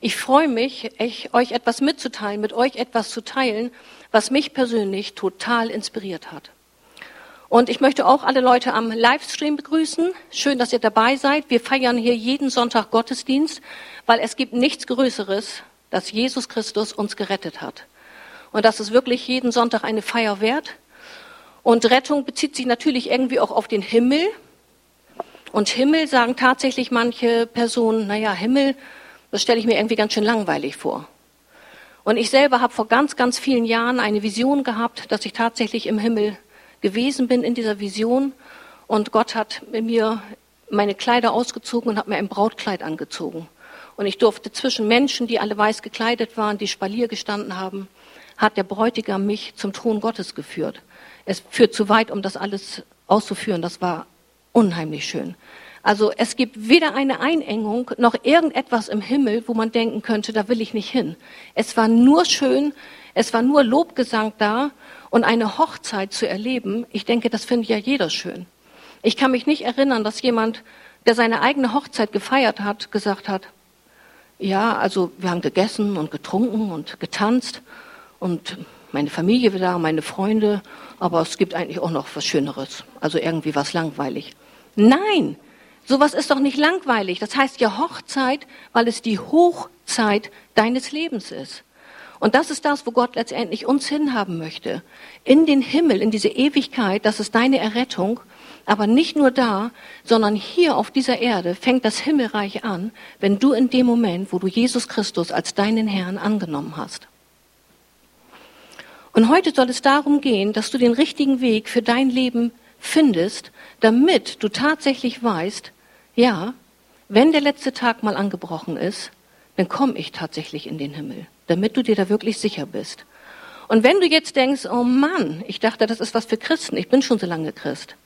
ich freue mich, euch etwas mitzuteilen, mit euch etwas zu teilen, was mich persönlich total inspiriert hat. Und ich möchte auch alle Leute am Livestream begrüßen. Schön, dass ihr dabei seid. Wir feiern hier jeden Sonntag Gottesdienst, weil es gibt nichts Größeres, dass Jesus Christus uns gerettet hat. Und das ist wirklich jeden Sonntag eine Feier wert. Und Rettung bezieht sich natürlich irgendwie auch auf den Himmel. Und Himmel sagen tatsächlich manche Personen, naja, Himmel, das stelle ich mir irgendwie ganz schön langweilig vor. Und ich selber habe vor ganz, ganz vielen Jahren eine Vision gehabt, dass ich tatsächlich im Himmel gewesen bin in dieser Vision und Gott hat mir meine Kleider ausgezogen und hat mir ein Brautkleid angezogen. Und ich durfte zwischen Menschen, die alle weiß gekleidet waren, die Spalier gestanden haben, hat der Bräutigam mich zum Thron Gottes geführt. Es führt zu weit, um das alles auszuführen. Das war unheimlich schön. Also es gibt weder eine Einengung noch irgendetwas im Himmel, wo man denken könnte, da will ich nicht hin. Es war nur schön, es war nur Lobgesang da und eine Hochzeit zu erleben, ich denke, das findet ja jeder schön. Ich kann mich nicht erinnern, dass jemand, der seine eigene Hochzeit gefeiert hat, gesagt hat, ja, also wir haben gegessen und getrunken und getanzt und meine Familie war da, meine Freunde, aber es gibt eigentlich auch noch was Schöneres, also irgendwie was langweilig. Nein, sowas ist doch nicht langweilig. Das heißt ja Hochzeit, weil es die Hochzeit deines Lebens ist. Und das ist das, wo Gott letztendlich uns hinhaben möchte. In den Himmel, in diese Ewigkeit, das ist deine Errettung. Aber nicht nur da, sondern hier auf dieser Erde fängt das Himmelreich an, wenn du in dem Moment, wo du Jesus Christus als deinen Herrn angenommen hast. Und heute soll es darum gehen, dass du den richtigen Weg für dein Leben findest, damit du tatsächlich weißt, ja, wenn der letzte Tag mal angebrochen ist, dann komme ich tatsächlich in den Himmel damit du dir da wirklich sicher bist. Und wenn du jetzt denkst, oh Mann, ich dachte, das ist was für Christen, ich bin schon so lange Christ,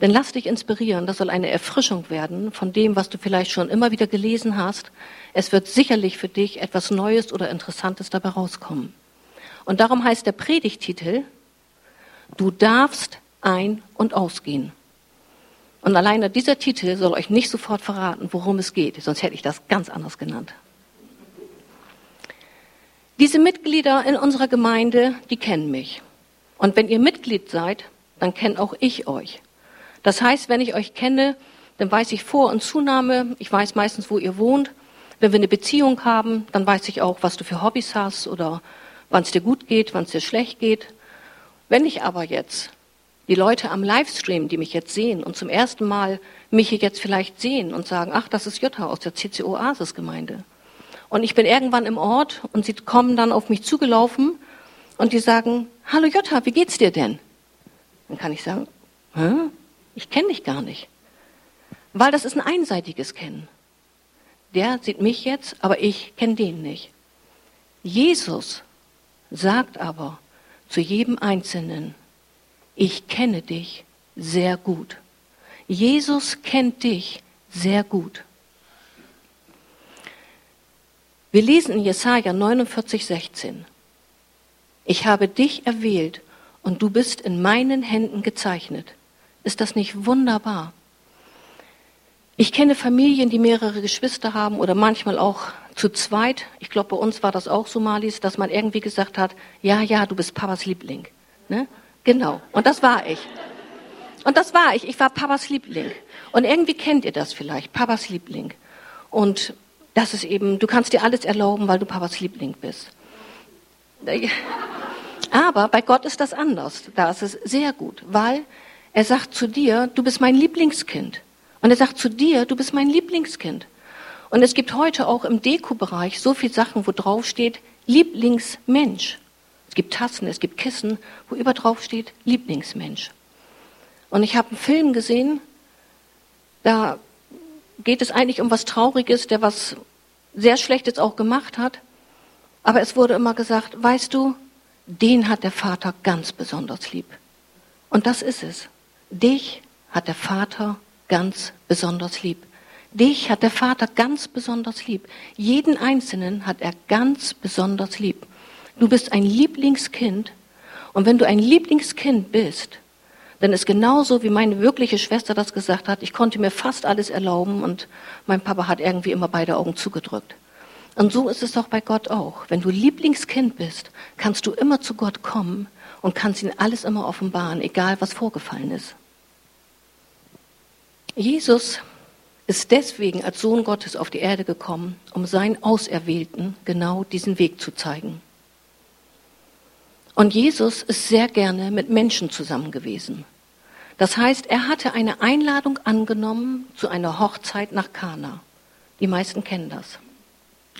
dann lass dich inspirieren. Das soll eine Erfrischung werden von dem, was du vielleicht schon immer wieder gelesen hast. Es wird sicherlich für dich etwas Neues oder Interessantes dabei rauskommen. Und darum heißt der Predigtitel, du darfst ein- und ausgehen. Und alleine dieser Titel soll euch nicht sofort verraten, worum es geht, sonst hätte ich das ganz anders genannt. Diese Mitglieder in unserer Gemeinde, die kennen mich. Und wenn ihr Mitglied seid, dann kenne auch ich euch. Das heißt, wenn ich euch kenne, dann weiß ich Vor- und Zunahme. Ich weiß meistens, wo ihr wohnt. Wenn wir eine Beziehung haben, dann weiß ich auch, was du für Hobbys hast oder wann es dir gut geht, wann es dir schlecht geht. Wenn ich aber jetzt die Leute am Livestream, die mich jetzt sehen und zum ersten Mal mich hier jetzt vielleicht sehen und sagen, ach, das ist Jutta aus der CCO Asis Gemeinde. Und ich bin irgendwann im Ort und sie kommen dann auf mich zugelaufen und die sagen, hallo Jutta, wie geht's dir denn? Dann kann ich sagen, Hä? ich kenne dich gar nicht. Weil das ist ein einseitiges Kennen. Der sieht mich jetzt, aber ich kenne den nicht. Jesus sagt aber zu jedem Einzelnen, ich kenne dich sehr gut. Jesus kennt dich sehr gut. Wir lesen in Jesaja 49, 16. Ich habe dich erwählt und du bist in meinen Händen gezeichnet. Ist das nicht wunderbar? Ich kenne Familien, die mehrere Geschwister haben oder manchmal auch zu zweit. Ich glaube, bei uns war das auch so, Malis, dass man irgendwie gesagt hat, ja, ja, du bist Papas Liebling. Ne? Genau. Und das war ich. Und das war ich. Ich war Papas Liebling. Und irgendwie kennt ihr das vielleicht, Papas Liebling. Und das ist eben, du kannst dir alles erlauben, weil du Papas Liebling bist. Aber bei Gott ist das anders. Da ist es sehr gut, weil er sagt zu dir, du bist mein Lieblingskind. Und er sagt zu dir, du bist mein Lieblingskind. Und es gibt heute auch im Deko-Bereich so viele Sachen, wo drauf steht, Lieblingsmensch. Es gibt Tassen, es gibt Kissen, wo über drauf steht, Lieblingsmensch. Und ich habe einen Film gesehen, da geht es eigentlich um was Trauriges, der was sehr Schlechtes auch gemacht hat. Aber es wurde immer gesagt, weißt du, den hat der Vater ganz besonders lieb. Und das ist es. Dich hat der Vater ganz besonders lieb. Dich hat der Vater ganz besonders lieb. Jeden Einzelnen hat er ganz besonders lieb. Du bist ein Lieblingskind. Und wenn du ein Lieblingskind bist, denn es ist genauso, wie meine wirkliche Schwester das gesagt hat. Ich konnte mir fast alles erlauben und mein Papa hat irgendwie immer beide Augen zugedrückt. Und so ist es doch bei Gott auch. Wenn du Lieblingskind bist, kannst du immer zu Gott kommen und kannst ihn alles immer offenbaren, egal was vorgefallen ist. Jesus ist deswegen als Sohn Gottes auf die Erde gekommen, um seinen Auserwählten genau diesen Weg zu zeigen. Und Jesus ist sehr gerne mit Menschen zusammen gewesen. Das heißt, er hatte eine Einladung angenommen zu einer Hochzeit nach Kana. Die meisten kennen das.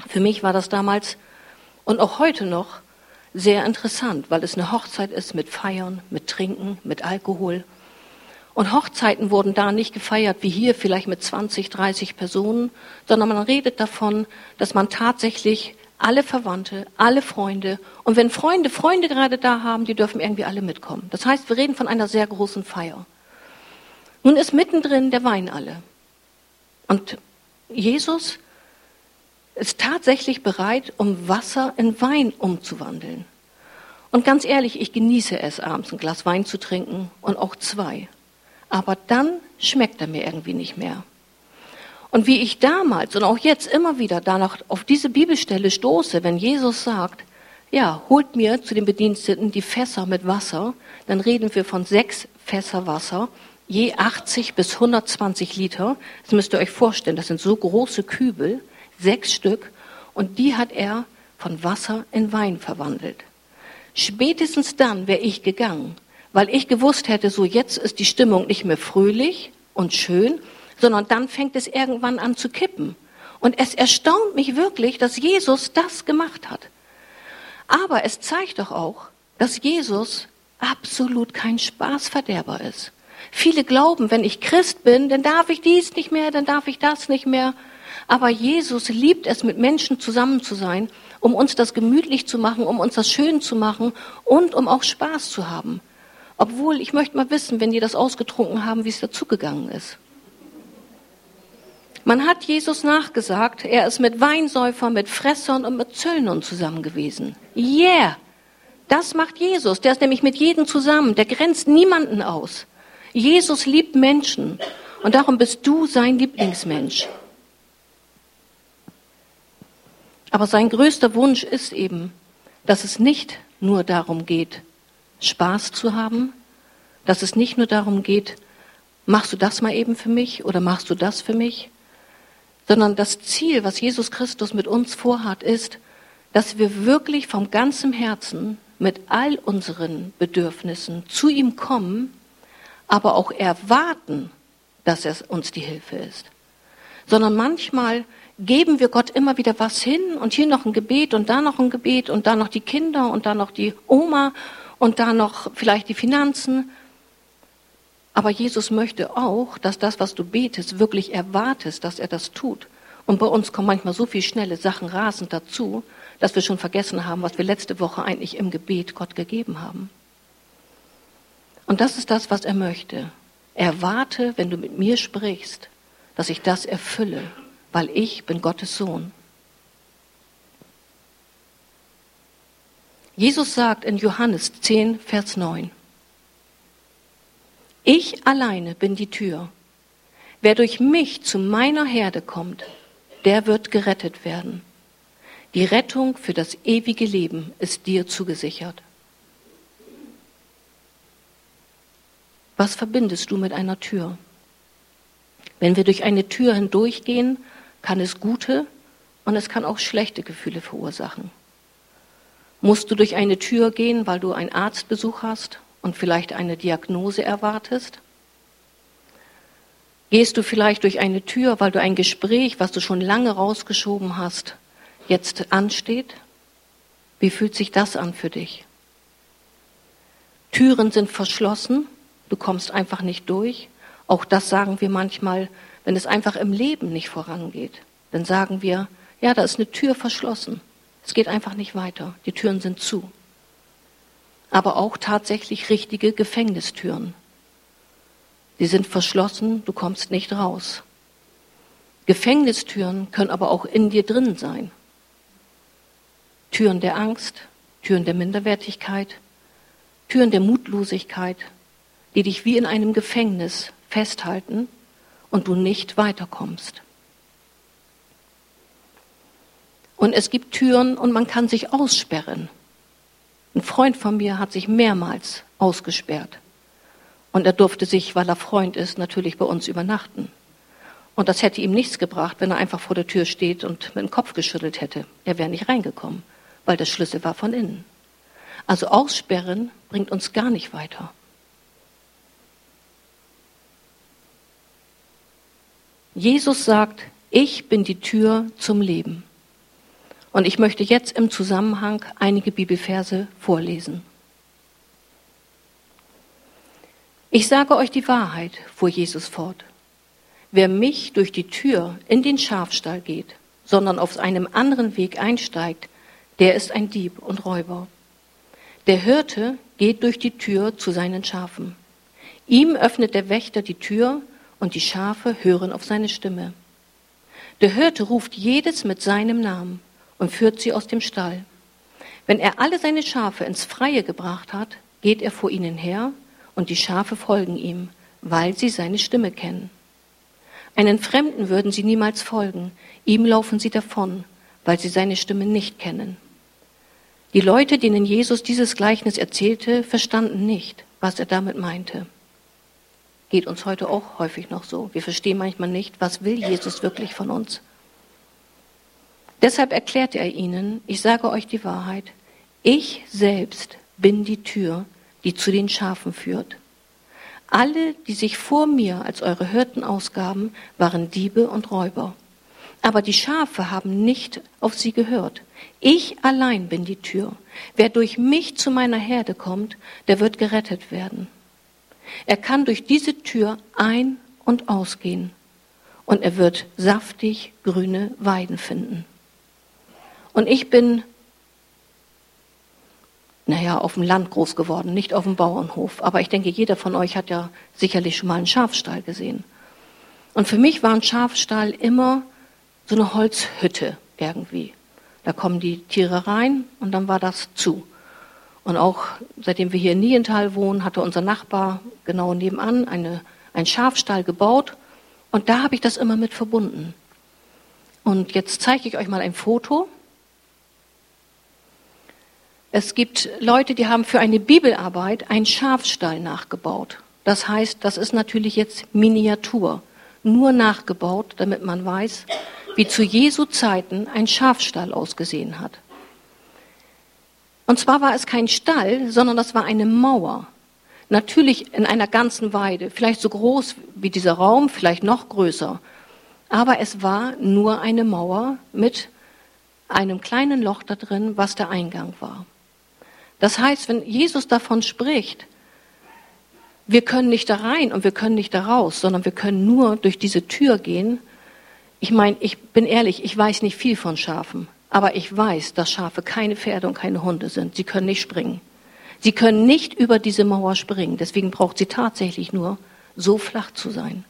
Für mich war das damals und auch heute noch sehr interessant, weil es eine Hochzeit ist mit Feiern, mit Trinken, mit Alkohol. Und Hochzeiten wurden da nicht gefeiert wie hier, vielleicht mit 20, 30 Personen, sondern man redet davon, dass man tatsächlich alle Verwandte, alle Freunde und wenn Freunde Freunde gerade da haben, die dürfen irgendwie alle mitkommen. Das heißt, wir reden von einer sehr großen Feier. Nun ist mittendrin der Wein alle. Und Jesus ist tatsächlich bereit, um Wasser in Wein umzuwandeln. Und ganz ehrlich, ich genieße es, abends ein Glas Wein zu trinken und auch zwei. Aber dann schmeckt er mir irgendwie nicht mehr. Und wie ich damals und auch jetzt immer wieder danach auf diese Bibelstelle stoße, wenn Jesus sagt, ja, holt mir zu den Bediensteten die Fässer mit Wasser, dann reden wir von sechs Fässer Wasser, je 80 bis 120 Liter. Das müsst ihr euch vorstellen, das sind so große Kübel sechs Stück, und die hat er von Wasser in Wein verwandelt. Spätestens dann wäre ich gegangen, weil ich gewusst hätte, so jetzt ist die Stimmung nicht mehr fröhlich und schön, sondern dann fängt es irgendwann an zu kippen. Und es erstaunt mich wirklich, dass Jesus das gemacht hat. Aber es zeigt doch auch, dass Jesus absolut kein Spaßverderber ist. Viele glauben, wenn ich Christ bin, dann darf ich dies nicht mehr, dann darf ich das nicht mehr. Aber Jesus liebt es, mit Menschen zusammen zu sein, um uns das gemütlich zu machen, um uns das schön zu machen und um auch Spaß zu haben. Obwohl, ich möchte mal wissen, wenn die das ausgetrunken haben, wie es dazugegangen ist. Man hat Jesus nachgesagt, er ist mit Weinsäufern, mit Fressern und mit Zöllnern zusammen gewesen. Yeah! Das macht Jesus. Der ist nämlich mit jedem zusammen. Der grenzt niemanden aus. Jesus liebt Menschen. Und darum bist du sein Lieblingsmensch. Aber sein größter Wunsch ist eben, dass es nicht nur darum geht, Spaß zu haben, dass es nicht nur darum geht, machst du das mal eben für mich oder machst du das für mich, sondern das Ziel, was Jesus Christus mit uns vorhat, ist, dass wir wirklich vom ganzen Herzen mit all unseren Bedürfnissen zu ihm kommen, aber auch erwarten, dass er uns die Hilfe ist. Sondern manchmal geben wir Gott immer wieder was hin und hier noch ein Gebet und da noch ein Gebet und da noch die Kinder und da noch die Oma und da noch vielleicht die Finanzen. Aber Jesus möchte auch, dass das, was du betest, wirklich erwartest, dass er das tut. Und bei uns kommen manchmal so viele schnelle Sachen rasend dazu, dass wir schon vergessen haben, was wir letzte Woche eigentlich im Gebet Gott gegeben haben. Und das ist das, was er möchte. Erwarte, wenn du mit mir sprichst, dass ich das erfülle weil ich bin Gottes Sohn. Jesus sagt in Johannes 10, Vers 9, ich alleine bin die Tür. Wer durch mich zu meiner Herde kommt, der wird gerettet werden. Die Rettung für das ewige Leben ist dir zugesichert. Was verbindest du mit einer Tür? Wenn wir durch eine Tür hindurchgehen, kann es gute und es kann auch schlechte Gefühle verursachen. Musst du durch eine Tür gehen, weil du einen Arztbesuch hast und vielleicht eine Diagnose erwartest? Gehst du vielleicht durch eine Tür, weil du ein Gespräch, was du schon lange rausgeschoben hast, jetzt ansteht? Wie fühlt sich das an für dich? Türen sind verschlossen, du kommst einfach nicht durch. Auch das sagen wir manchmal, wenn es einfach im Leben nicht vorangeht, dann sagen wir, ja, da ist eine Tür verschlossen. Es geht einfach nicht weiter. Die Türen sind zu. Aber auch tatsächlich richtige Gefängnistüren. Die sind verschlossen, du kommst nicht raus. Gefängnistüren können aber auch in dir drin sein. Türen der Angst, Türen der Minderwertigkeit, Türen der Mutlosigkeit, die dich wie in einem Gefängnis festhalten und du nicht weiterkommst. Und es gibt Türen und man kann sich aussperren. Ein Freund von mir hat sich mehrmals ausgesperrt. Und er durfte sich, weil er Freund ist, natürlich bei uns übernachten. Und das hätte ihm nichts gebracht, wenn er einfach vor der Tür steht und mit dem Kopf geschüttelt hätte. Er wäre nicht reingekommen, weil der Schlüssel war von innen. Also aussperren bringt uns gar nicht weiter. Jesus sagt, ich bin die Tür zum Leben. Und ich möchte jetzt im Zusammenhang einige Bibelverse vorlesen. Ich sage euch die Wahrheit, fuhr Jesus fort. Wer mich durch die Tür in den Schafstall geht, sondern auf einem anderen Weg einsteigt, der ist ein Dieb und Räuber. Der Hirte geht durch die Tür zu seinen Schafen. Ihm öffnet der Wächter die Tür und die Schafe hören auf seine Stimme. Der Hirte ruft jedes mit seinem Namen und führt sie aus dem Stall. Wenn er alle seine Schafe ins Freie gebracht hat, geht er vor ihnen her und die Schafe folgen ihm, weil sie seine Stimme kennen. Einen Fremden würden sie niemals folgen, ihm laufen sie davon, weil sie seine Stimme nicht kennen. Die Leute, denen Jesus dieses Gleichnis erzählte, verstanden nicht, was er damit meinte. Geht uns heute auch häufig noch so. Wir verstehen manchmal nicht, was will Jesus wirklich von uns. Deshalb erklärte er ihnen, ich sage euch die Wahrheit, ich selbst bin die Tür, die zu den Schafen führt. Alle, die sich vor mir als eure Hirten ausgaben, waren Diebe und Räuber. Aber die Schafe haben nicht auf sie gehört. Ich allein bin die Tür. Wer durch mich zu meiner Herde kommt, der wird gerettet werden. Er kann durch diese Tür ein- und ausgehen und er wird saftig grüne Weiden finden. Und ich bin naja, auf dem Land groß geworden, nicht auf dem Bauernhof. Aber ich denke, jeder von euch hat ja sicherlich schon mal einen Schafstall gesehen. Und für mich war ein Schafstall immer so eine Holzhütte irgendwie. Da kommen die Tiere rein und dann war das zu. Und auch seitdem wir hier in Niental wohnen, hatte unser Nachbar genau nebenan eine, einen Schafstall gebaut. Und da habe ich das immer mit verbunden. Und jetzt zeige ich euch mal ein Foto. Es gibt Leute, die haben für eine Bibelarbeit einen Schafstall nachgebaut. Das heißt, das ist natürlich jetzt Miniatur, nur nachgebaut, damit man weiß, wie zu Jesu Zeiten ein Schafstall ausgesehen hat. Und zwar war es kein Stall, sondern das war eine Mauer. Natürlich in einer ganzen Weide, vielleicht so groß wie dieser Raum, vielleicht noch größer. Aber es war nur eine Mauer mit einem kleinen Loch da drin, was der Eingang war. Das heißt, wenn Jesus davon spricht, wir können nicht da rein und wir können nicht da raus, sondern wir können nur durch diese Tür gehen. Ich meine, ich bin ehrlich, ich weiß nicht viel von Schafen, aber ich weiß, dass Schafe keine Pferde und keine Hunde sind. Sie können nicht springen. Sie können nicht über diese Mauer springen. Deswegen braucht sie tatsächlich nur so flach zu sein.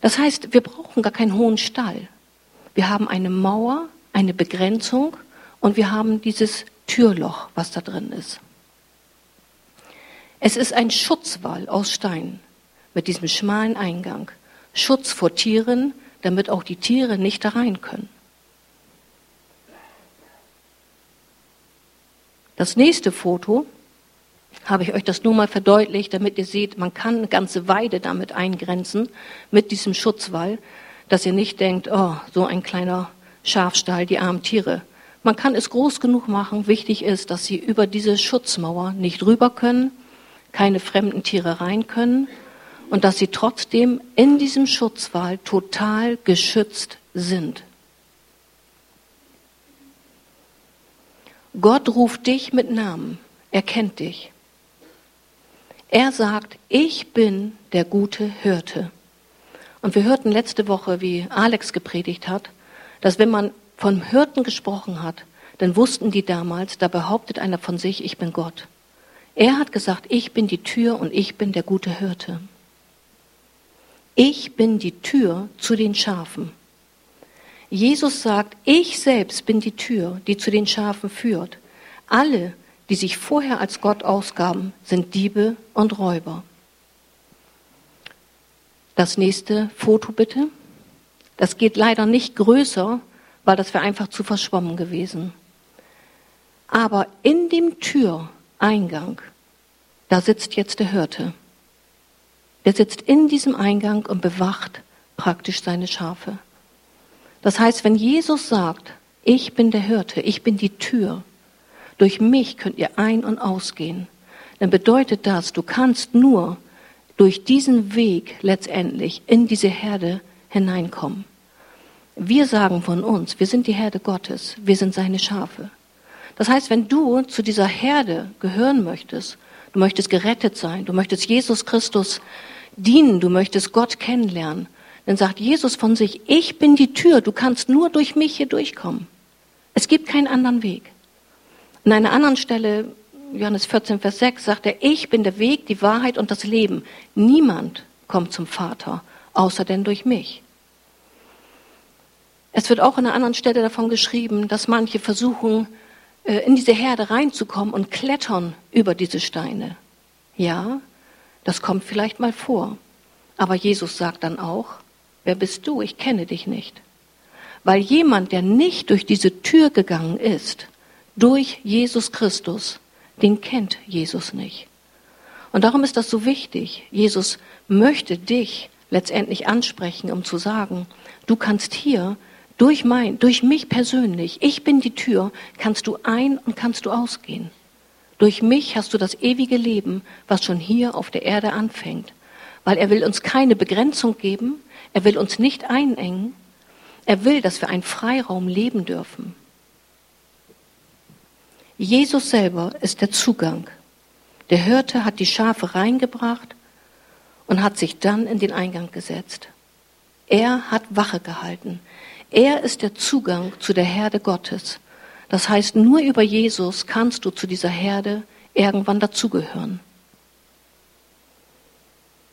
Das heißt, wir brauchen gar keinen hohen Stall. Wir haben eine Mauer, eine Begrenzung und wir haben dieses Türloch, was da drin ist. Es ist ein Schutzwall aus Stein mit diesem schmalen Eingang. Schutz vor Tieren, damit auch die Tiere nicht da rein können. Das nächste Foto habe ich euch das nur mal verdeutlicht, damit ihr seht, man kann eine ganze Weide damit eingrenzen, mit diesem Schutzwall, dass ihr nicht denkt, oh, so ein kleiner Schafstall, die armen Tiere. Man kann es groß genug machen. Wichtig ist, dass sie über diese Schutzmauer nicht rüber können, keine fremden Tiere rein können und dass sie trotzdem in diesem Schutzwall total geschützt sind. Gott ruft dich mit Namen. Er kennt dich. Er sagt, ich bin der gute Hirte. Und wir hörten letzte Woche, wie Alex gepredigt hat, dass wenn man vom Hirten gesprochen hat, dann wussten die damals, da behauptet einer von sich, ich bin Gott. Er hat gesagt, ich bin die Tür und ich bin der gute Hirte. Ich bin die Tür zu den Schafen. Jesus sagt, ich selbst bin die Tür, die zu den Schafen führt. Alle, die sich vorher als Gott ausgaben, sind Diebe und Räuber. Das nächste Foto bitte. Das geht leider nicht größer, weil das wäre einfach zu verschwommen gewesen. Aber in dem Türeingang, da sitzt jetzt der Hirte. Der sitzt in diesem Eingang und bewacht praktisch seine Schafe. Das heißt, wenn Jesus sagt, ich bin der Hirte, ich bin die Tür, durch mich könnt ihr ein- und ausgehen, dann bedeutet das, du kannst nur durch diesen Weg letztendlich in diese Herde hineinkommen. Wir sagen von uns, wir sind die Herde Gottes, wir sind seine Schafe. Das heißt, wenn du zu dieser Herde gehören möchtest, du möchtest gerettet sein, du möchtest Jesus Christus dienen, du möchtest Gott kennenlernen, dann sagt Jesus von sich, ich bin die Tür, du kannst nur durch mich hier durchkommen. Es gibt keinen anderen Weg. An einer anderen Stelle, Johannes 14, Vers 6, sagt er, ich bin der Weg, die Wahrheit und das Leben. Niemand kommt zum Vater, außer denn durch mich. Es wird auch an einer anderen Stelle davon geschrieben, dass manche versuchen, äh, in diese Herde reinzukommen und klettern über diese Steine. Ja, das kommt vielleicht mal vor. Aber Jesus sagt dann auch, wer bist du? Ich kenne dich nicht. Weil jemand, der nicht durch diese Tür gegangen ist, durch Jesus Christus, den kennt Jesus nicht. Und darum ist das so wichtig. Jesus möchte dich letztendlich ansprechen, um zu sagen, du kannst hier durch mein, durch mich persönlich, ich bin die Tür, kannst du ein und kannst du ausgehen. Durch mich hast du das ewige Leben, was schon hier auf der Erde anfängt. Weil er will uns keine Begrenzung geben, er will uns nicht einengen, er will, dass wir einen Freiraum leben dürfen. Jesus selber ist der Zugang. Der Hirte hat die Schafe reingebracht und hat sich dann in den Eingang gesetzt. Er hat Wache gehalten. Er ist der Zugang zu der Herde Gottes. Das heißt, nur über Jesus kannst du zu dieser Herde irgendwann dazugehören.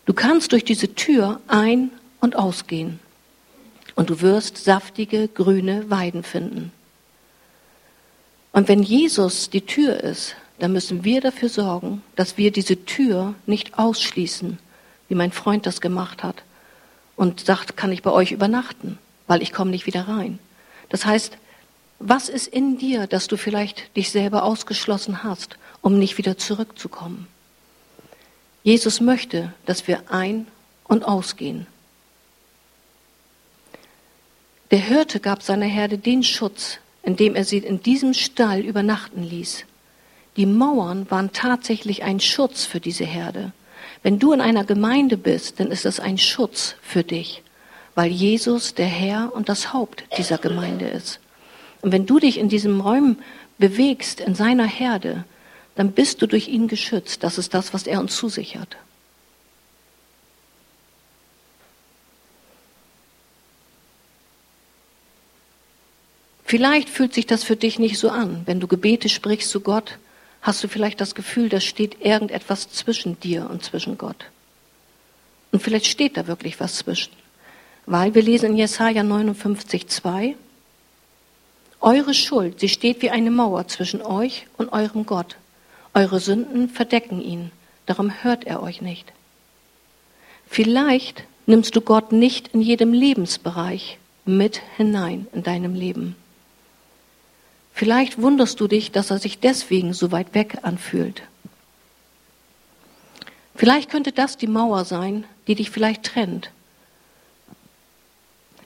Du kannst durch diese Tür ein- und ausgehen und du wirst saftige, grüne Weiden finden. Und wenn Jesus die Tür ist, dann müssen wir dafür sorgen, dass wir diese Tür nicht ausschließen, wie mein Freund das gemacht hat und sagt, kann ich bei euch übernachten? Weil ich komme nicht wieder rein. Das heißt, was ist in dir, dass du vielleicht dich selber ausgeschlossen hast, um nicht wieder zurückzukommen? Jesus möchte, dass wir ein- und ausgehen. Der Hirte gab seiner Herde den Schutz, indem er sie in diesem Stall übernachten ließ. Die Mauern waren tatsächlich ein Schutz für diese Herde. Wenn du in einer Gemeinde bist, dann ist es ein Schutz für dich weil Jesus der Herr und das Haupt dieser Gemeinde ist. Und wenn du dich in diesem Räumen bewegst, in seiner Herde, dann bist du durch ihn geschützt. Das ist das, was er uns zusichert. Vielleicht fühlt sich das für dich nicht so an. Wenn du Gebete sprichst zu Gott, hast du vielleicht das Gefühl, da steht irgendetwas zwischen dir und zwischen Gott. Und vielleicht steht da wirklich was zwischen. Weil wir lesen in Jesaja 59, 2, Eure Schuld, sie steht wie eine Mauer zwischen euch und eurem Gott. Eure Sünden verdecken ihn, darum hört er euch nicht. Vielleicht nimmst du Gott nicht in jedem Lebensbereich mit hinein in deinem Leben. Vielleicht wunderst du dich, dass er sich deswegen so weit weg anfühlt. Vielleicht könnte das die Mauer sein, die dich vielleicht trennt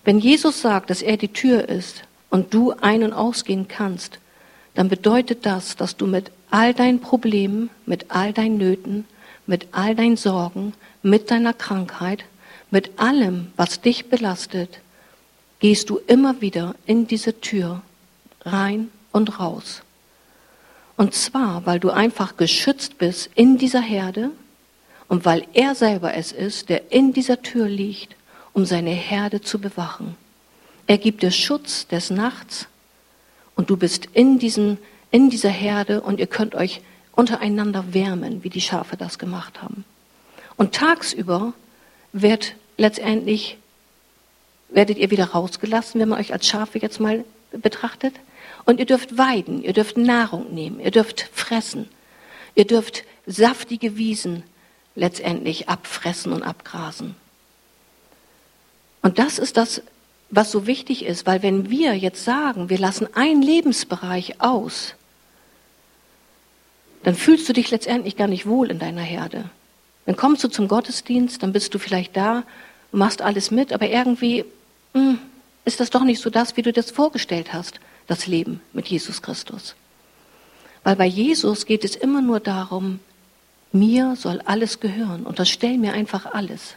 wenn Jesus sagt, dass er die Tür ist und du ein- und ausgehen kannst, dann bedeutet das, dass du mit all deinen Problemen, mit all deinen Nöten, mit all deinen Sorgen, mit deiner Krankheit, mit allem, was dich belastet, gehst du immer wieder in diese Tür rein und raus. Und zwar, weil du einfach geschützt bist in dieser Herde und weil er selber es ist, der in dieser Tür liegt um seine Herde zu bewachen. Er gibt dir Schutz des Nachts und du bist in, diesem, in dieser Herde und ihr könnt euch untereinander wärmen, wie die Schafe das gemacht haben. Und tagsüber wird letztendlich, werdet ihr wieder rausgelassen, wenn man euch als Schafe jetzt mal betrachtet. Und ihr dürft weiden, ihr dürft Nahrung nehmen, ihr dürft fressen, ihr dürft saftige Wiesen letztendlich abfressen und abgrasen. Und das ist das, was so wichtig ist, weil wenn wir jetzt sagen, wir lassen einen Lebensbereich aus, dann fühlst du dich letztendlich gar nicht wohl in deiner Herde. Dann kommst du zum Gottesdienst, dann bist du vielleicht da, machst alles mit, aber irgendwie mh, hm, ist das doch nicht so das, wie du das vorgestellt hast, das Leben mit Jesus Christus. Weil bei Jesus geht es immer nur darum, mir soll alles gehören. Unterstell mir einfach alles.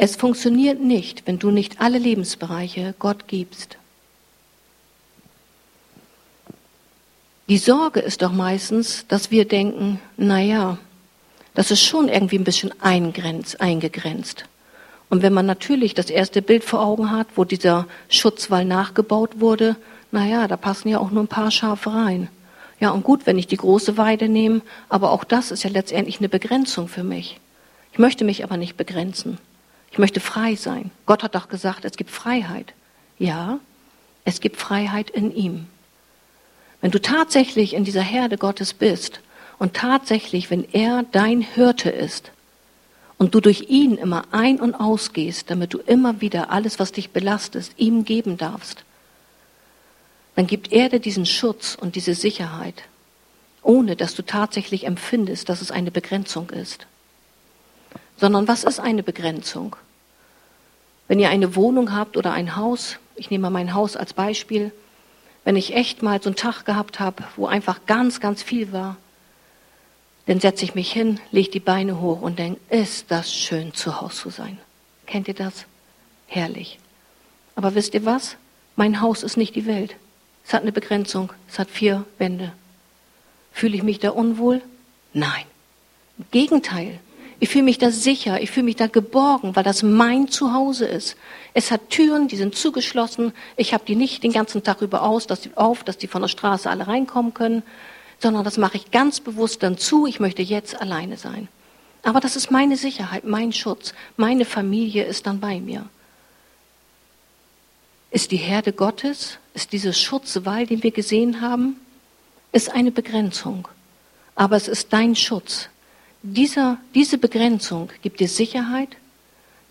Es funktioniert nicht, wenn du nicht alle Lebensbereiche Gott gibst. Die Sorge ist doch meistens, dass wir denken, na ja, das ist schon irgendwie ein bisschen eingegrenzt. Und wenn man natürlich das erste Bild vor Augen hat, wo dieser Schutzwall nachgebaut wurde, naja, da passen ja auch nur ein paar Schafe rein. Ja, und gut, wenn ich die große Weide nehme, aber auch das ist ja letztendlich eine Begrenzung für mich. Ich möchte mich aber nicht begrenzen. Ich möchte frei sein. Gott hat doch gesagt, es gibt Freiheit. Ja, es gibt Freiheit in ihm. Wenn du tatsächlich in dieser Herde Gottes bist und tatsächlich, wenn er dein Hirte ist, und du durch ihn immer ein- und ausgehst, damit du immer wieder alles, was dich belastet, ihm geben darfst, dann gibt er dir diesen Schutz und diese Sicherheit, ohne dass du tatsächlich empfindest, dass es eine Begrenzung ist. Sondern was ist eine Begrenzung? Wenn ihr eine Wohnung habt oder ein Haus, ich nehme mal mein Haus als Beispiel, wenn ich echt mal so einen Tag gehabt habe, wo einfach ganz, ganz viel war, dann setze ich mich hin, lege die Beine hoch und denke, ist das schön zu Hause zu sein. Kennt ihr das? Herrlich. Aber wisst ihr was? Mein Haus ist nicht die Welt. Es hat eine Begrenzung. Es hat vier Wände. Fühle ich mich da unwohl? Nein. Im Gegenteil. Ich fühle mich da sicher, ich fühle mich da geborgen, weil das mein Zuhause ist. Es hat Türen, die sind zugeschlossen. Ich habe die nicht den ganzen Tag über aus, dass die, auf, dass die von der Straße alle reinkommen können, sondern das mache ich ganz bewusst dann zu, ich möchte jetzt alleine sein. Aber das ist meine Sicherheit, mein Schutz. Meine Familie ist dann bei mir. Ist die Herde Gottes, ist dieser Schutzwall, den wir gesehen haben, ist eine Begrenzung. Aber es ist dein Schutz. Dieser, diese Begrenzung gibt dir Sicherheit.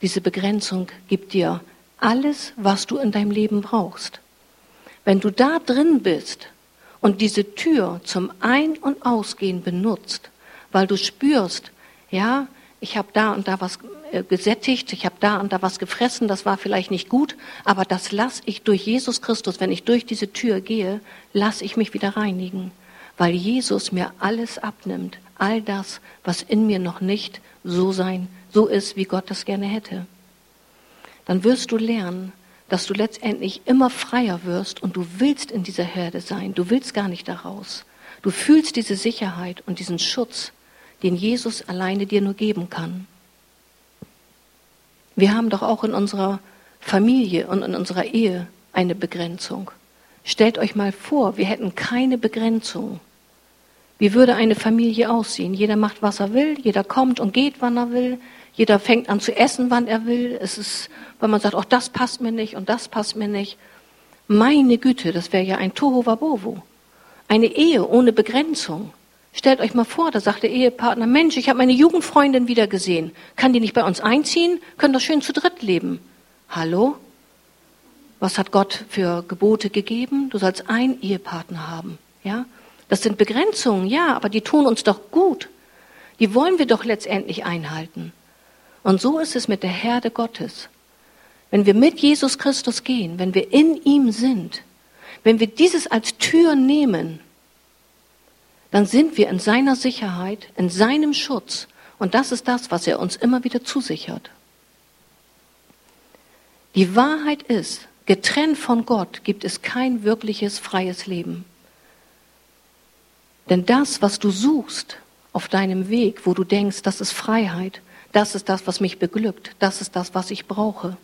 Diese Begrenzung gibt dir alles, was du in deinem Leben brauchst. Wenn du da drin bist und diese Tür zum Ein- und Ausgehen benutzt, weil du spürst, ja, ich habe da und da was äh, gesättigt, ich habe da und da was gefressen, das war vielleicht nicht gut, aber das lasse ich durch Jesus Christus, wenn ich durch diese Tür gehe, lasse ich mich wieder reinigen, weil Jesus mir alles abnimmt, all das, was in mir noch nicht so sein, so ist, wie Gott das gerne hätte. Dann wirst du lernen, dass du letztendlich immer freier wirst und du willst in dieser Herde sein. Du willst gar nicht daraus. Du fühlst diese Sicherheit und diesen Schutz, den Jesus alleine dir nur geben kann. Wir haben doch auch in unserer Familie und in unserer Ehe eine Begrenzung. Stellt euch mal vor, wir hätten keine Begrenzung. Wie würde eine Familie aussehen? Jeder macht, was er will, jeder kommt und geht, wann er will, jeder fängt an zu essen, wann er will. Es ist, weil man sagt, auch das passt mir nicht und das passt mir nicht. Meine Güte, das wäre ja ein Tohuwabohu. Eine Ehe ohne Begrenzung. Stellt euch mal vor, da sagt der Ehepartner, Mensch, ich habe meine Jugendfreundin wieder gesehen. Kann die nicht bei uns einziehen? Können doch schön zu dritt leben. Hallo? Was hat Gott für Gebote gegeben? Du sollst einen Ehepartner haben. Ja? Das sind Begrenzungen, ja, aber die tun uns doch gut. Die wollen wir doch letztendlich einhalten. Und so ist es mit der Herde Gottes. Wenn wir mit Jesus Christus gehen, wenn wir in ihm sind, wenn wir dieses als Tür nehmen, dann sind wir in seiner Sicherheit, in seinem Schutz. Und das ist das, was er uns immer wieder zusichert. Die Wahrheit ist, getrennt von Gott gibt es kein wirkliches freies Leben. Denn das, was du suchst auf deinem Weg, wo du denkst, das ist Freiheit, das ist das, was mich beglückt, das ist das, was ich brauche.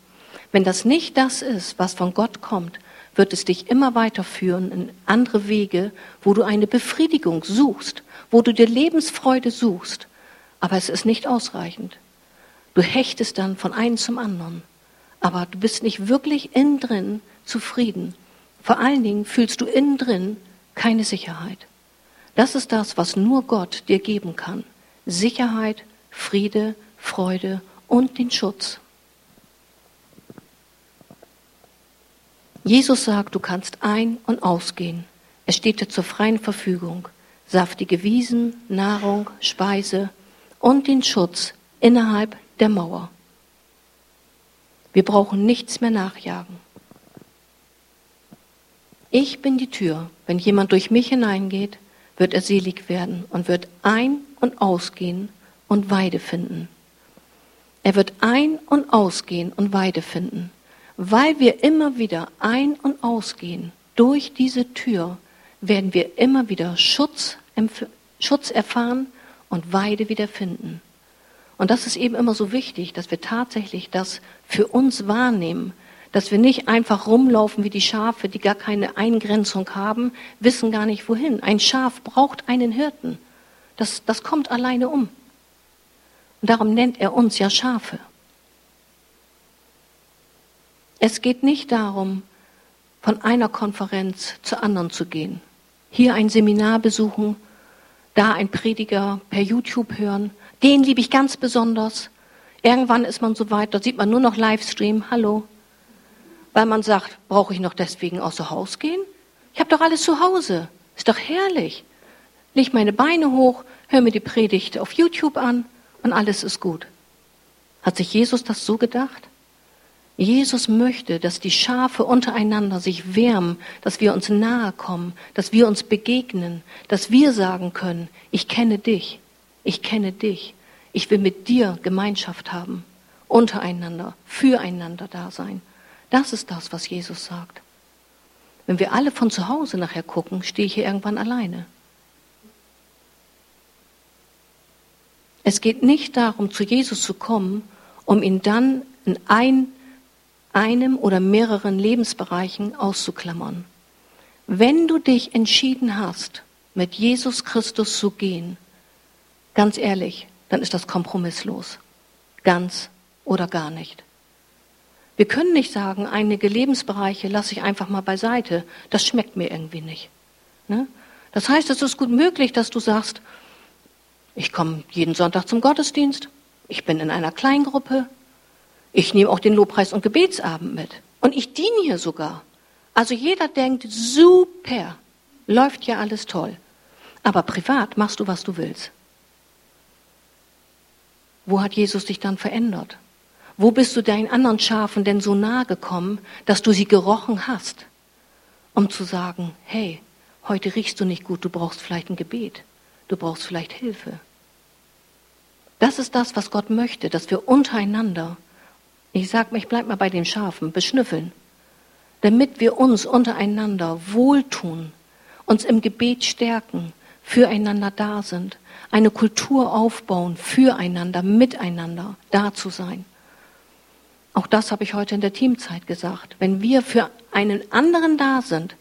Wenn das nicht das ist, was von Gott kommt, wird es dich immer weiterführen in andere Wege, wo du eine Befriedigung suchst, wo du dir Lebensfreude suchst. Aber es ist nicht ausreichend. Du hechtest dann von einem zum anderen. Aber du bist nicht wirklich innen drin zufrieden. Vor allen Dingen fühlst du innen drin keine Sicherheit. Das ist das, was nur Gott dir geben kann. Sicherheit, Friede, Freude und den Schutz. Jesus sagt, du kannst ein- und ausgehen. Es steht dir zur freien Verfügung. Saftige Wiesen, Nahrung, Speise und den Schutz innerhalb der Mauer. Wir brauchen nichts mehr nachjagen. Ich bin die Tür. Wenn jemand durch mich hineingeht, wird er selig werden und wird ein- und ausgehen und Weide finden. Er wird ein- und ausgehen und Weide finden. Weil wir immer wieder ein- und ausgehen durch diese Tür, werden wir immer wieder Schutz, Schutz erfahren und Weide wiederfinden. Und das ist eben immer so wichtig, dass wir tatsächlich das für uns wahrnehmen, dass wir nicht einfach rumlaufen wie die Schafe, die gar keine Eingrenzung haben, wissen gar nicht wohin. Ein Schaf braucht einen Hirten. Das, das kommt alleine um. Und darum nennt er uns ja Schafe. Es geht nicht darum, von einer Konferenz zur anderen zu gehen. Hier ein Seminar besuchen, da ein Prediger per YouTube hören. Den liebe ich ganz besonders. Irgendwann ist man so weit, da sieht man nur noch Livestream. Hallo. Weil man sagt, brauche ich noch deswegen außer Haus gehen? Ich habe doch alles zu Hause. Ist doch herrlich. Leg meine Beine hoch, hör mir die Predigt auf YouTube an und alles ist gut. Hat sich Jesus das so gedacht? Jesus möchte, dass die Schafe untereinander sich wärmen, dass wir uns nahe kommen, dass wir uns begegnen, dass wir sagen können, ich kenne dich, ich kenne dich, ich will mit dir Gemeinschaft haben, untereinander, füreinander da sein. Das ist das, was Jesus sagt. Wenn wir alle von zu Hause nachher gucken, stehe ich hier irgendwann alleine. Es geht nicht darum, zu Jesus zu kommen, um ihn dann in ein einem oder mehreren Lebensbereichen auszuklammern. Wenn du dich entschieden hast, mit Jesus Christus zu gehen, ganz ehrlich, dann ist das kompromisslos. Ganz oder gar nicht. Wir können nicht sagen, einige Lebensbereiche lasse ich einfach mal beiseite. Das schmeckt mir irgendwie nicht. Ne? Das heißt, es ist gut möglich, dass du sagst, ich komme jeden Sonntag zum Gottesdienst, ich bin in einer Kleingruppe, ich nehme auch den Lobpreis- und Gebetsabend mit. Und ich diene hier sogar. Also jeder denkt, super, läuft ja alles toll. Aber privat machst du, was du willst. Wo hat Jesus dich dann verändert? Wo bist du deinen anderen Schafen denn so nahe gekommen, dass du sie gerochen hast, um zu sagen, hey, heute riechst du nicht gut, du brauchst vielleicht ein Gebet, du brauchst vielleicht Hilfe. Das ist das, was Gott möchte, dass wir untereinander ich sag mir, ich bleib mal bei den Schafen, beschnüffeln, damit wir uns untereinander wohltun, uns im Gebet stärken, füreinander da sind, eine Kultur aufbauen, füreinander, miteinander da zu sein. Auch das habe ich heute in der Teamzeit gesagt. Wenn wir für einen anderen da sind,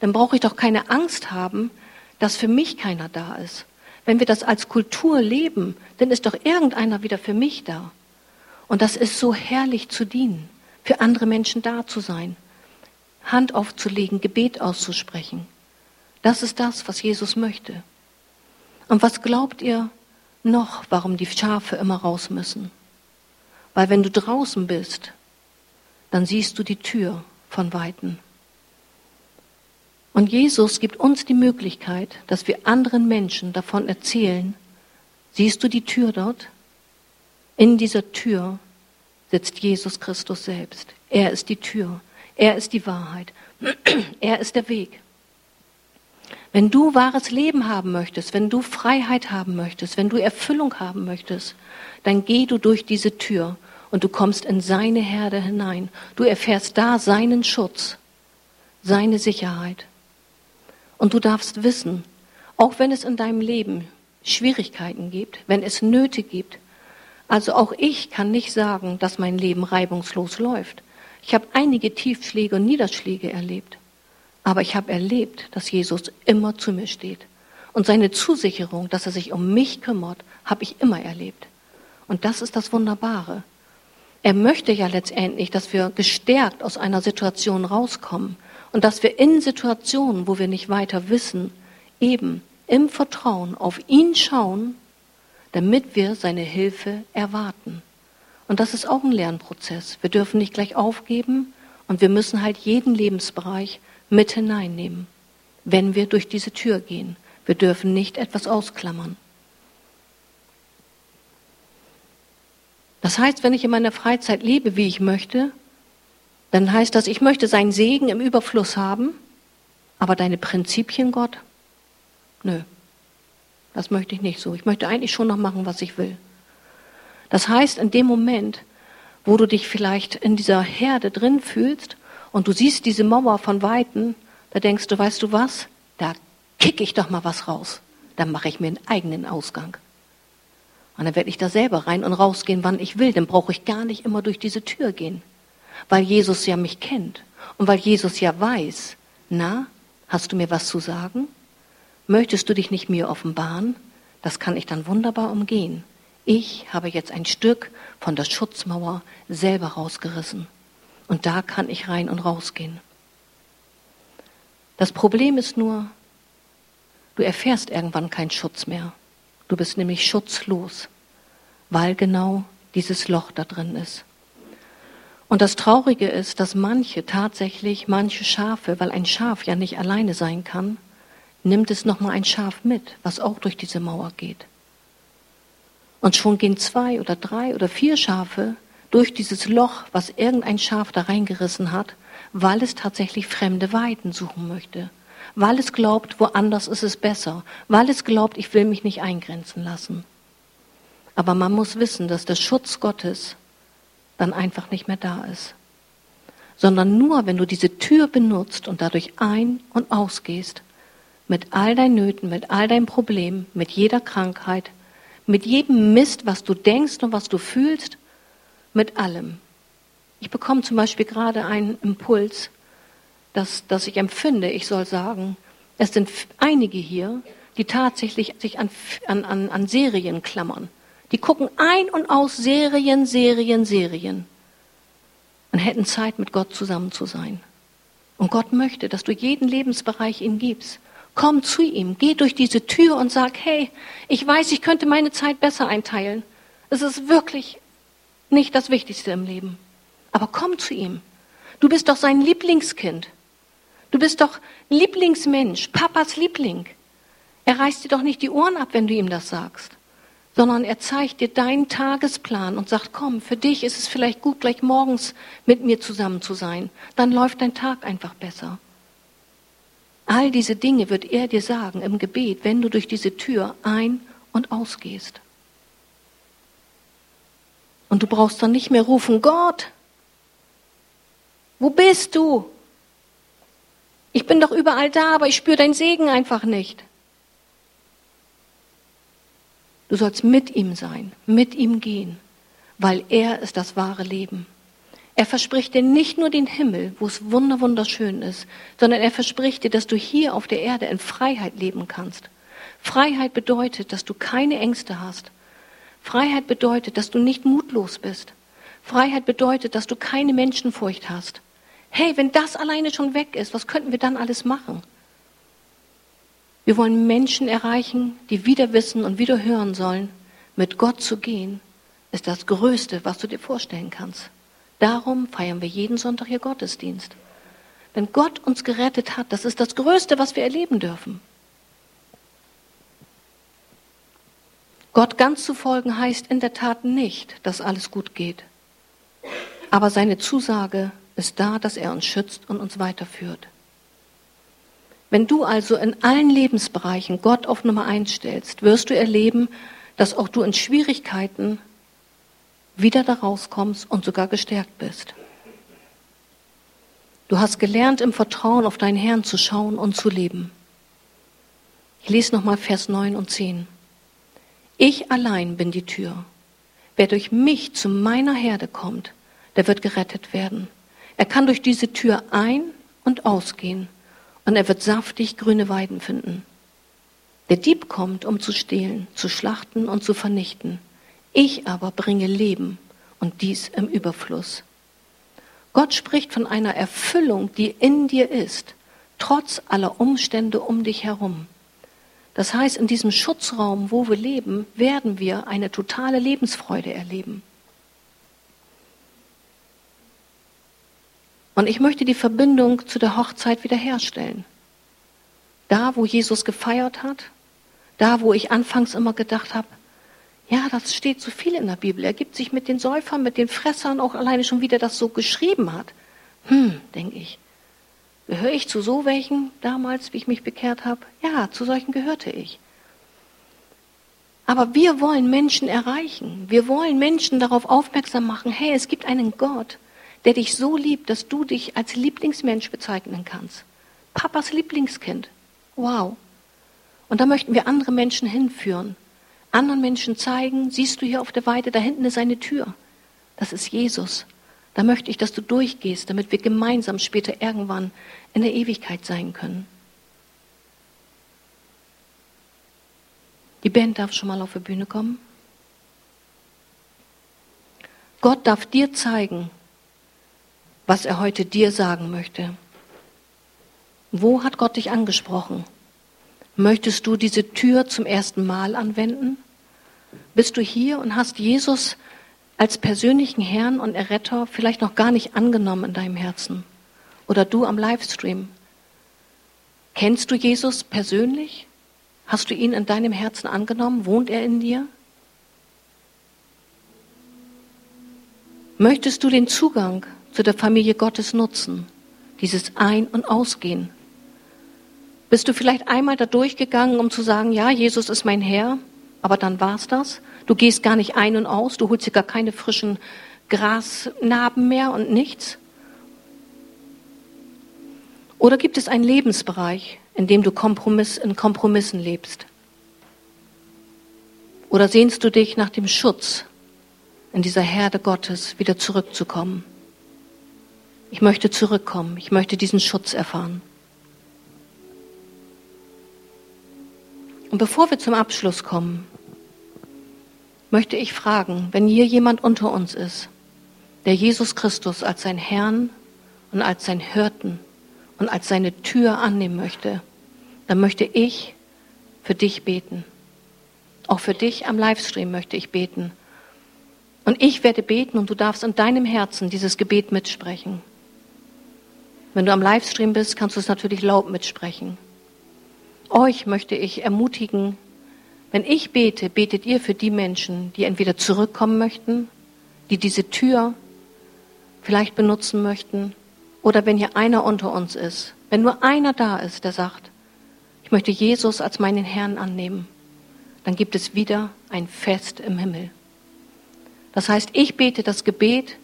dann brauche ich doch keine Angst haben, dass für mich keiner da ist. Wenn wir das als Kultur leben, dann ist doch irgendeiner wieder für mich da. Und das ist so herrlich zu dienen, für andere Menschen da zu sein, Hand aufzulegen, Gebet auszusprechen. Das ist das, was Jesus möchte. Und was glaubt ihr noch, warum die Schafe immer raus müssen? Weil wenn du draußen bist, dann siehst du die Tür von Weitem. Und Jesus gibt uns die Möglichkeit, dass wir anderen Menschen davon erzählen, siehst du die Tür dort? In dieser Tür sitzt Jesus Christus selbst. Er ist die Tür. Er ist die Wahrheit. Er ist der Weg. Wenn du wahres Leben haben möchtest, wenn du Freiheit haben möchtest, wenn du Erfüllung haben möchtest, dann geh du durch diese Tür und du kommst in seine Herde hinein. Du erfährst da seinen Schutz, seine Sicherheit. Und du darfst wissen, auch wenn es in deinem Leben Schwierigkeiten gibt, wenn es Nöte gibt, also auch ich kann nicht sagen, dass mein Leben reibungslos läuft. Ich habe einige Tiefschläge und Niederschläge erlebt. Aber ich habe erlebt, dass Jesus immer zu mir steht. Und seine Zusicherung, dass er sich um mich kümmert, habe ich immer erlebt. Und das ist das Wunderbare. Er möchte ja letztendlich, dass wir gestärkt aus einer Situation rauskommen und dass wir in Situationen, wo wir nicht weiter wissen, eben im Vertrauen auf ihn schauen damit wir seine Hilfe erwarten. Und das ist auch ein Lernprozess. Wir dürfen nicht gleich aufgeben und wir müssen halt jeden Lebensbereich mit hineinnehmen, wenn wir durch diese Tür gehen. Wir dürfen nicht etwas ausklammern. Das heißt, wenn ich in meiner Freizeit lebe, wie ich möchte, dann heißt das, ich möchte seinen Segen im Überfluss haben, aber deine Prinzipien, Gott, nö, das möchte ich nicht so. Ich möchte eigentlich schon noch machen, was ich will. Das heißt, in dem Moment, wo du dich vielleicht in dieser Herde drin fühlst und du siehst diese Mauer von Weitem, da denkst du, weißt du was, da kicke ich doch mal was raus. Dann mache ich mir einen eigenen Ausgang. Und dann werde ich da selber rein und rausgehen, wann ich will. Dann brauche ich gar nicht immer durch diese Tür gehen weil Jesus ja mich kennt und weil Jesus ja weiß, na, hast du mir was zu sagen? Möchtest du dich nicht mir offenbaren? Das kann ich dann wunderbar umgehen. Ich habe jetzt ein Stück von der Schutzmauer selber rausgerissen. Und da kann ich rein und rausgehen. Das Problem ist nur, du erfährst irgendwann keinen Schutz mehr. Du bist nämlich schutzlos, weil genau dieses Loch da drin ist. Und das Traurige ist, dass manche tatsächlich, manche Schafe, weil ein Schaf ja nicht alleine sein kann, nimmt es nochmal ein Schaf mit, was auch durch diese Mauer geht. Und schon gehen zwei oder drei oder vier Schafe durch dieses Loch, was irgendein Schaf da reingerissen hat, weil es tatsächlich fremde Weiden suchen möchte, weil es glaubt, woanders ist es besser, weil es glaubt, ich will mich nicht eingrenzen lassen. Aber man muss wissen, dass der Schutz Gottes dann einfach nicht mehr da ist. Sondern nur, wenn du diese Tür benutzt und dadurch ein- und ausgehst, mit all deinen Nöten, mit all deinen Problemen, mit jeder Krankheit, mit jedem Mist, was du denkst und was du fühlst, mit allem. Ich bekomme zum Beispiel gerade einen Impuls, dass, dass ich empfinde, ich soll sagen, es sind einige hier, die tatsächlich sich an, an, an Serien klammern. Die gucken ein und aus Serien, Serien, Serien und hätten Zeit, mit Gott zusammen zu sein. Und Gott möchte, dass du jeden Lebensbereich ihm gibst. Komm zu ihm, geh durch diese Tür und sag, hey, ich weiß, ich könnte meine Zeit besser einteilen. Es ist wirklich nicht das Wichtigste im Leben. Aber komm zu ihm. Du bist doch sein Lieblingskind. Du bist doch Lieblingsmensch, Papas Liebling. Er reißt dir doch nicht die Ohren ab, wenn du ihm das sagst sondern er zeigt dir deinen Tagesplan und sagt, komm, für dich ist es vielleicht gut, gleich morgens mit mir zusammen zu sein. Dann läuft dein Tag einfach besser. All diese Dinge wird er dir sagen im Gebet, wenn du durch diese Tür ein- und ausgehst. Und du brauchst dann nicht mehr rufen, Gott, wo bist du? Ich bin doch überall da, aber ich spüre deinen Segen einfach nicht. Du sollst mit ihm sein, mit ihm gehen, weil er ist das wahre Leben. Er verspricht dir nicht nur den Himmel, wo es wunderschön ist, sondern er verspricht dir, dass du hier auf der Erde in Freiheit leben kannst. Freiheit bedeutet, dass du keine Ängste hast. Freiheit bedeutet, dass du nicht mutlos bist. Freiheit bedeutet, dass du keine Menschenfurcht hast. Hey, wenn das alleine schon weg ist, was könnten wir dann alles machen? Wir wollen Menschen erreichen, die wieder wissen und wieder hören sollen, mit Gott zu gehen, ist das Größte, was du dir vorstellen kannst. Darum feiern wir jeden Sonntag hier Gottesdienst. Wenn Gott uns gerettet hat, das ist das Größte, was wir erleben dürfen. Gott ganz zu folgen heißt in der Tat nicht, dass alles gut geht. Aber seine Zusage ist da, dass er uns schützt und uns weiterführt. Wenn du also in allen Lebensbereichen Gott auf Nummer eins stellst, wirst du erleben, dass auch du in Schwierigkeiten wieder da rauskommst und sogar gestärkt bist. Du hast gelernt, im Vertrauen auf deinen Herrn zu schauen und zu leben. Ich lese nochmal Vers 9 und 10. Ich allein bin die Tür. Wer durch mich zu meiner Herde kommt, der wird gerettet werden. Er kann durch diese Tür ein- und ausgehen und er wird saftig grüne Weiden finden. Der Dieb kommt, um zu stehlen, zu schlachten und zu vernichten. Ich aber bringe Leben und dies im Überfluss. Gott spricht von einer Erfüllung, die in dir ist, trotz aller Umstände um dich herum. Das heißt, in diesem Schutzraum, wo wir leben, werden wir eine totale Lebensfreude erleben. Und ich möchte die Verbindung zu der Hochzeit wiederherstellen. Da, wo Jesus gefeiert hat, da, wo ich anfangs immer gedacht habe, ja, das steht so viel in der Bibel. Er gibt sich mit den Säufern, mit den Fressern auch alleine schon wieder das so geschrieben hat. Hm, denke ich. Gehöre ich zu so welchen damals, wie ich mich bekehrt habe? Ja, zu solchen gehörte ich. Aber wir wollen Menschen erreichen. Wir wollen Menschen darauf aufmerksam machen, hey, es gibt einen Gott, der dich so liebt, dass du dich als Lieblingsmensch bezeichnen kannst. Papas Lieblingskind. Wow. Und da möchten wir andere Menschen hinführen. Anderen Menschen zeigen, siehst du hier auf der Weide, da hinten ist eine Tür. Das ist Jesus. Da möchte ich, dass du durchgehst, damit wir gemeinsam später irgendwann in der Ewigkeit sein können. Die Band darf schon mal auf die Bühne kommen. Gott darf dir zeigen, was er heute dir sagen möchte. Wo hat Gott dich angesprochen? Möchtest du diese Tür zum ersten Mal anwenden? Bist du hier und hast Jesus als persönlichen Herrn und Erretter vielleicht noch gar nicht angenommen in deinem Herzen? Oder du am Livestream? Kennst du Jesus persönlich? Hast du ihn in deinem Herzen angenommen? Wohnt er in dir? Möchtest du den Zugang zu der Familie Gottes nutzen? Dieses Ein- und Ausgehen. Bist du vielleicht einmal da durchgegangen, um zu sagen, ja, Jesus ist mein Herr, aber dann war's das? Du gehst gar nicht ein und aus, du holst dir gar keine frischen Grasnarben mehr und nichts? Oder gibt es einen Lebensbereich, in dem du Kompromiss, in Kompromissen lebst? Oder sehnst du dich nach dem Schutz in dieser Herde Gottes wieder zurückzukommen? Ich möchte zurückkommen, ich möchte diesen Schutz erfahren. Und bevor wir zum Abschluss kommen, möchte ich fragen, wenn hier jemand unter uns ist, der Jesus Christus als sein Herrn und als sein Hirten und als seine Tür annehmen möchte, dann möchte ich für dich beten. Auch für dich am Livestream möchte ich beten. Und ich werde beten und du darfst in deinem Herzen dieses Gebet mitsprechen. Wenn du am Livestream bist, kannst du es natürlich laut mitsprechen. Euch möchte ich ermutigen, wenn ich bete, betet ihr für die Menschen, die entweder zurückkommen möchten, die diese Tür vielleicht benutzen möchten, oder wenn hier einer unter uns ist, wenn nur einer da ist, der sagt, ich möchte Jesus als meinen Herrn annehmen, dann gibt es wieder ein Fest im Himmel. Das heißt, ich bete das Gebet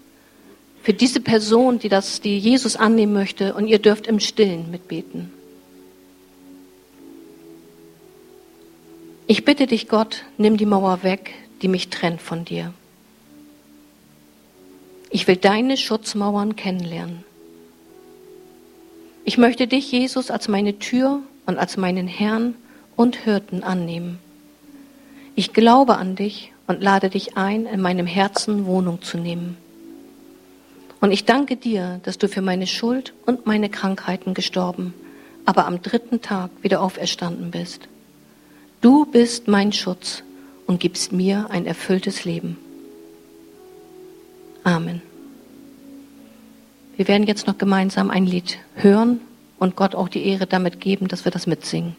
für diese Person, die das, die Jesus annehmen möchte, und ihr dürft im Stillen mitbeten. Ich bitte dich, Gott, nimm die Mauer weg, die mich trennt von dir. Ich will deine Schutzmauern kennenlernen. Ich möchte dich, Jesus, als meine Tür und als meinen Herrn und Hirten annehmen. Ich glaube an dich und lade dich ein, in meinem Herzen Wohnung zu nehmen. Und ich danke dir, dass du für meine Schuld und meine Krankheiten gestorben, aber am dritten Tag wieder auferstanden bist. Du bist mein Schutz und gibst mir ein erfülltes Leben. Amen. Wir werden jetzt noch gemeinsam ein Lied hören und Gott auch die Ehre damit geben, dass wir das mitsingen.